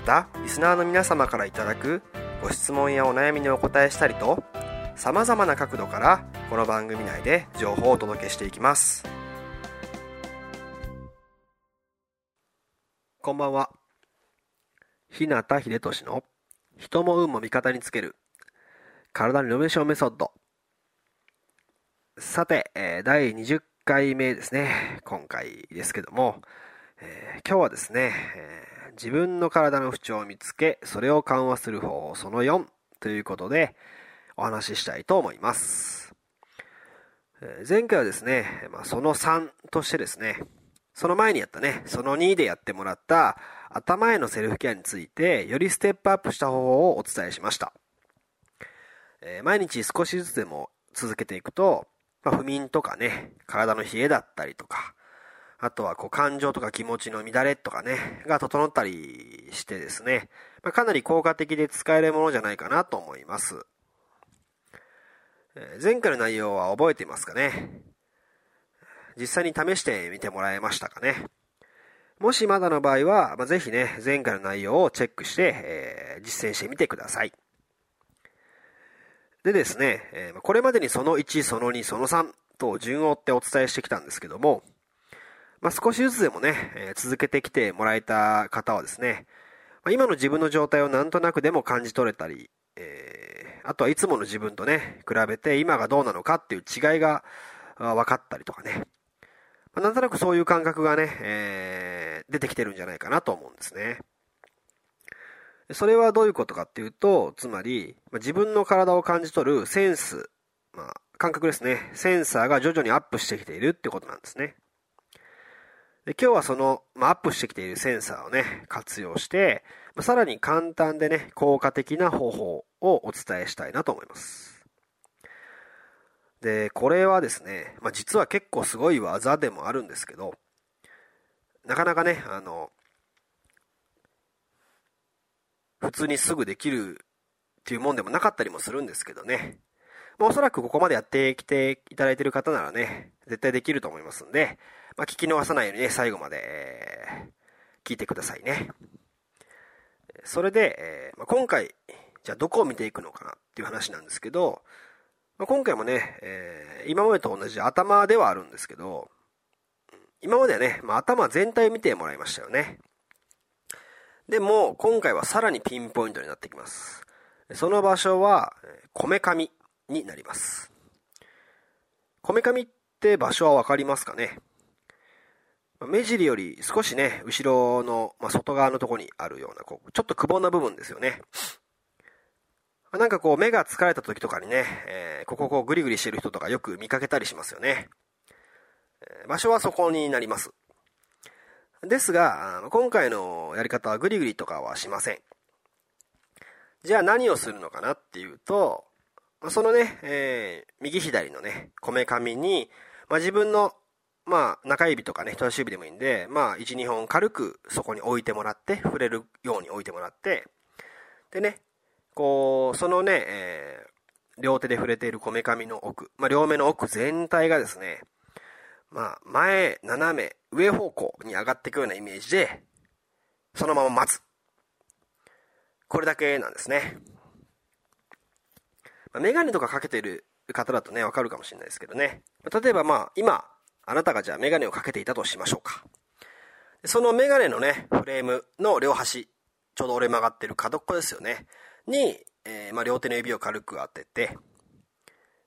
またリスナーの皆様からいただくご質問やお悩みにお答えしたりとさまざまな角度からこの番組内で情報をお届けしていきます。こんばんは。日向秀俊の人も運も味方につける体のリノベーションメソッド。さて、えー、第20回目ですね今回ですけども、えー、今日はですね、えー、自分の体の不調を見つけそれを緩和する方法その4ということでお話ししたいと思います、え前回はですね、まあ、その3としてですねその前にやったね、その2でやってもらった頭へのセルフケアについて、よりステップアップした方法をお伝えしました。え、毎日少しずつでも続けていくと、まあ、不眠とかね、体の冷えだったりとか、あとはこう感情とか気持ちの乱れとかね、が整ったりしてですね、まあ、かなり効果的で使えるものじゃないかなと思います。前回の内容は覚えていますかね？実際に試してみてもらえましたかね？もしまだの場合は、まあ、ぜひね、前回の内容をチェックして、えー、実践してみてください。でですね、えー、これまでにその1、その2、その3と順を追ってお伝えしてきたんですけども、まあ、少しずつでもね、え、続けてきてもらえた方はですね、ま、今の自分の状態をなんとなくでも感じ取れたり、えー、あとはいつもの自分とね、比べて今がどうなのかっていう違いが分かったりとかね、まあ、なんとなくそういう感覚がね、えー、出てきてるんじゃないかなと思うんですね。それはどういうことかっていうと、つまり、まあ、自分の体を感じ取るセンス、まあ、感覚ですね。センサーが徐々にアップしてきているってことなんですね。で今日はその、まあ、アップしてきているセンサーをね、活用して、まあ、さらに簡単でね、効果的な方法をお伝えしたいなと思います。で、これはですね、まあ、実は結構すごい技でもあるんですけど、なかなかね、あの、普通にすぐできるっていうもんでもなかったりもするんですけどね。まあ、おそらくここまでやってきていただいている方ならね、絶対できると思いますんで、まあ、聞き逃さないようにね、最後まで、えー、聞いてくださいね。それで、えーまあ、今回、じゃあどこを見ていくのかなっていう話なんですけど、まあ、今回もね、えー、今までと同じ頭ではあるんですけど、今まではね、まあ、頭全体見てもらいましたよね。でも、今回はさらにピンポイントになってきます。その場所は、こめかみになります。こめかみって場所はわかりますかね？目尻より少しね、後ろの、まあ、外側のとこにあるような、こう、ちょっとくぼんな部分ですよね。なんかこう目が疲れた時とかにね、えー、こここうグリグリしてる人とかよく見かけたりしますよね。場所はそこになります。ですが、今回のやり方はグリグリとかはしません。じゃあ何をするのかなっていうと、そのね、えー、右左のね、こめかみに、まあ、自分の、まあ、中指とかね、人差し指でもいいんで、まあ、1、2本軽くそこに置いてもらって、触れるように置いてもらって、でね、こう、そのね、えー、両手で触れているこめかみの奥、まあ、両目の奥全体がですね、まあ、前、斜め、上方向に上がっていくようなイメージで、そのまま待つ。これだけなんですね。ま、メガネとかかけてる方だとね、わかるかもしれないですけどね。例えばまあ、今、あなたがじゃあメガネをかけていたとしましょうか。そのメガネのね、フレームの両端、ちょうど折れ曲がってる角っこですよね。に、えー、まあ、両手の指を軽く当てて、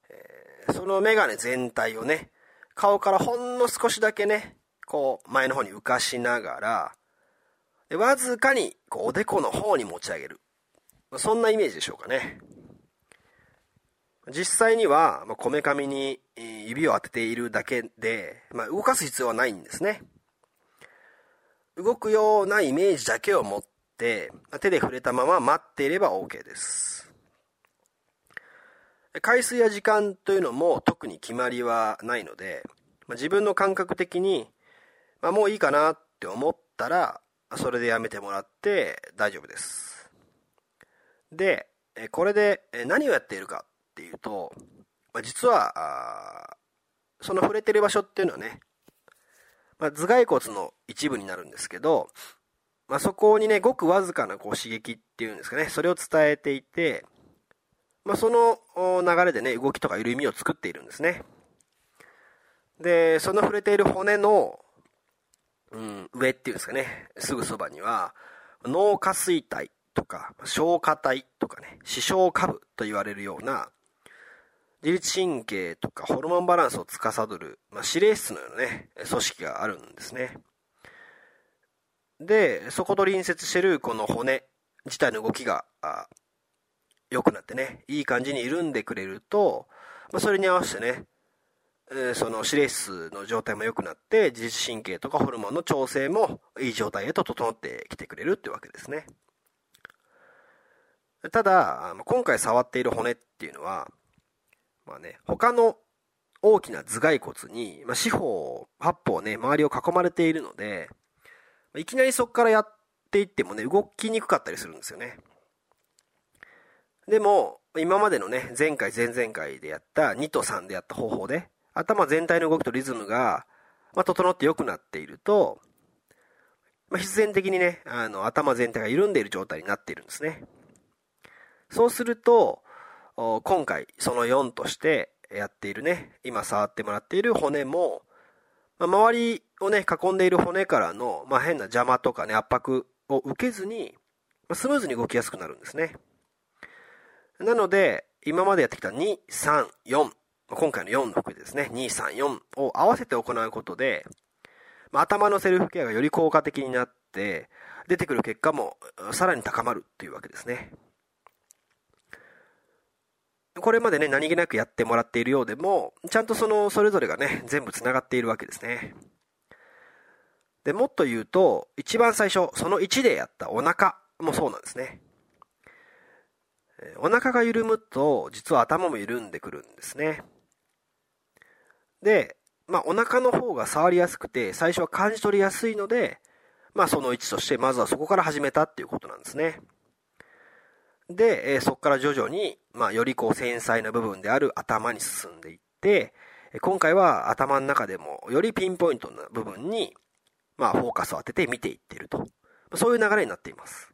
えー、そのメガネ全体をね、顔からほんの少しだけね、こう、前の方に浮かしながら、でわずかに、こう、おでこの方に持ち上げる。そんなイメージでしょうかね。実際には、まこめかみに指を当てているだけで、まあ、動かす必要はないんですね。動くようなイメージだけを持って、手で触れたまま待っていれば OK です。回数や時間というのも特に決まりはないので、まあ、自分の感覚的に、まあ、もういいかなって思ったら、それでやめてもらって大丈夫です。で、これで何をやっているかっていうと、まあ、実は、その触れてる場所っていうのはね、まあ、頭蓋骨の一部になるんですけど、まあ、そこにね、ごくわずかなこう刺激っていうんですかね、それを伝えていて、まあ、その流れでね、動きとか緩みを作っているんですね。で、その触れている骨の、うん、上っていうんですかね、すぐそばには、脳下垂体とか、消化体とかね、視床下部と言われるような、自律神経とかホルモンバランスを司る、まあ、指令室のようなね、組織があるんですね。で、そこと隣接してるこの骨自体の動きが良くなってね、いい感じに緩んでくれると、まあ、それに合わせてね、その指令室の状態も良くなって、自律神経とかホルモンの調整もいい状態へと整ってきてくれるってわけですね。ただ、今回触っている骨っていうのは、まあね、他の大きな頭蓋骨に、まあ、四方、八方ね、周りを囲まれているので、いきなりそこからやっていってもね、動きにくかったりするんですよね。でも、今までのね、前回、前々回でやった2と3でやった方法で、頭全体の動きとリズムが、まあ、整って良くなっていると、まあ、必然的にね、あの、頭全体が緩んでいる状態になっているんですね。そうすると、今回その4としてやっているね、今触ってもらっている骨も、まあ、周りをね、囲んでいる骨からの、まあ、変な邪魔とかね、圧迫を受けずに、まあ、スムーズに動きやすくなるんですね。なので、今までやってきた2、3、4、今回の4の服ですね、2、3、4を合わせて行うことで、まあ、頭のセルフケアがより効果的になって、出てくる結果もさらに高まるっていうわけですね。これまでね、何気なくやってもらっているようでも、ちゃんとその、それぞれがね、全部繋がっているわけですね。で、もっと言うと、一番最初、その1でやったお腹もそうなんですね。お腹が緩むと、実は頭も緩んでくるんですね。で、まあ、お腹の方が触りやすくて、最初は感じ取りやすいので、まあ、その1として、まずはそこから始めたっていうことなんですね。で、えそこから徐々に、まあ、よりこう繊細な部分である頭に進んでいって、今回は頭の中でもよりピンポイントな部分に、まあ、フォーカスを当てて見ていっていると。そういう流れになっています。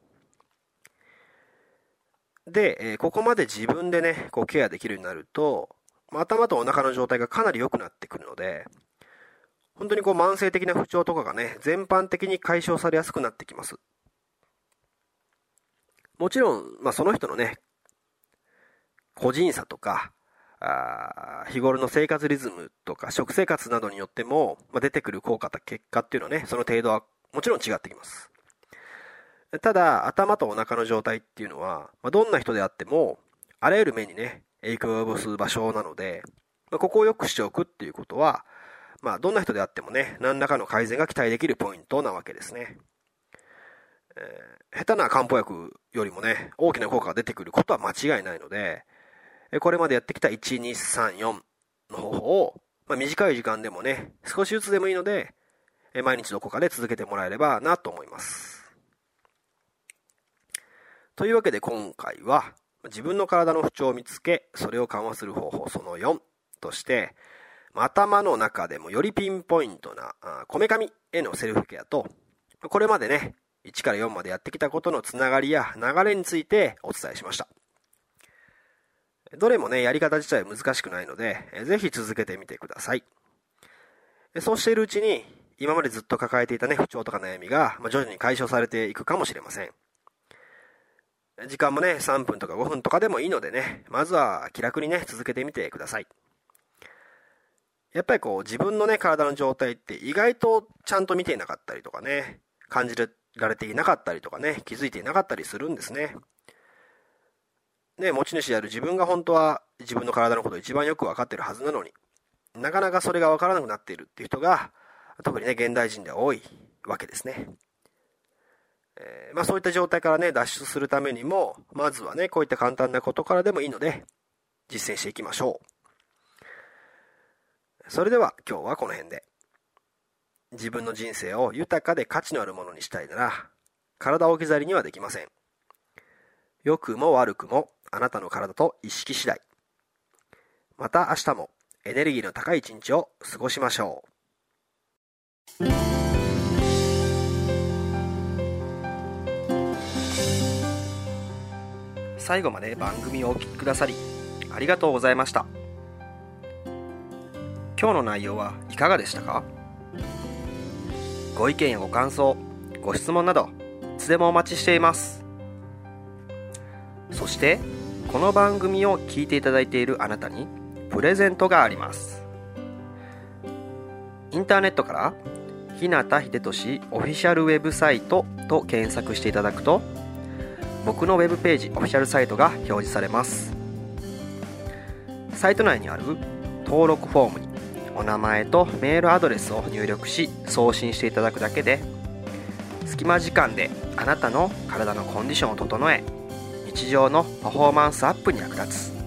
で、えここまで自分でね、こうケアできるようになると、頭とお腹の状態がかなり良くなってくるので、本当にこう慢性的な不調とかがね、全般的に解消されやすくなってきます。もちろん、まあ、その人のね、個人差とか、あ日頃の生活リズムとか食生活などによっても、まあ、出てくる効果と結果っていうのはね、その程度はもちろん違ってきます。ただ、頭とお腹の状態っていうのは、まあ、どんな人であっても、あらゆる面にね、影響を及ぼす場所なので、まあ、ここを良くしておくっていうことは、まあ、どんな人であってもね、何らかの改善が期待できるポイントなわけですね。え、下手な漢方薬よりもね、大きな効果が出てくることは間違いないので、これまでやってきた1、2、3、4の方法を、まあ、短い時間でもね、少しずつでもいいので、毎日どこかで続けてもらえればなと思います。というわけで今回は、自分の体の不調を見つけ、それを緩和する方法その4として、頭の中でもよりピンポイントな、こめかみへのセルフケアと、これまでね、1から4までやってきたことのつながりや流れについてお伝えしました。どれもね、やり方自体は難しくないので、ぜひ続けてみてください。そうしているうちに、今までずっと抱えていたね、不調とか悩みが、ま徐々に解消されていくかもしれません。時間もね、3分とか5分とかでもいいのでね、まずは気楽にね、続けてみてください。やっぱりこう、自分のね、体の状態って意外とちゃんと見ていなかったりとかね、感じるられていなかったりとかね、気づいていなかったりするんですね。ね、持ち主である自分が本当は自分の体のことを一番よくわかってるはずなのに、なかなかそれがわからなくなっているっていう人が、特にね、現代人では多いわけですね。えー、まあそういった状態からね、脱出するためにも、まずはね、こういった簡単なことからでもいいので、実践していきましょう。それでは今日はこの辺で。自分の人生を豊かで価値のあるものにしたいなら、体を置き去りにはできません。良くも悪くもあなたの体と意識次第。また明日もエネルギーの高い一日を過ごしましょう。最後まで番組をお聴きくださりありがとうございました今日の内容はいかがでしたか？ご意見やご感想ご質問などいつでもお待ちしています。そしてこの番組を聞いていただいているあなたにプレゼントがあります。インターネットから日向秀俊オフィシャルウェブサイトと検索していただくと僕のウェブページオフィシャルサイトが表示されます。サイト内にある登録フォームにお名前とメールアドレスを入力し送信していただくだけで隙間時間であなたの体のコンディションを整え日常のパフォーマンスアップに役立つ。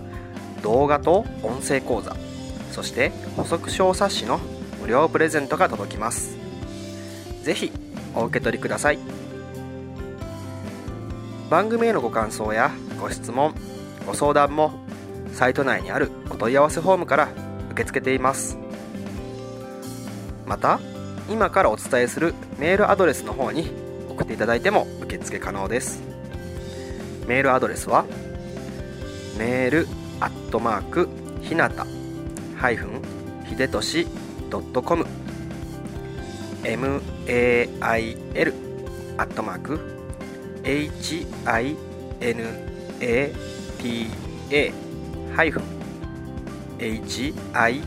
動画と音声講座そして補足小冊子の無料プレゼントが届きます。是非お受け取りください。番組へのご感想やご質問ご相談もサイト内にあるお問い合わせフォームから受け付けています。また今からお伝えするメールアドレスの方に送っていただいても受付可能です。メールアドレスはメールアットマークひなたハイフンひでとし .com mail アットマーク hinata ハイフン hibe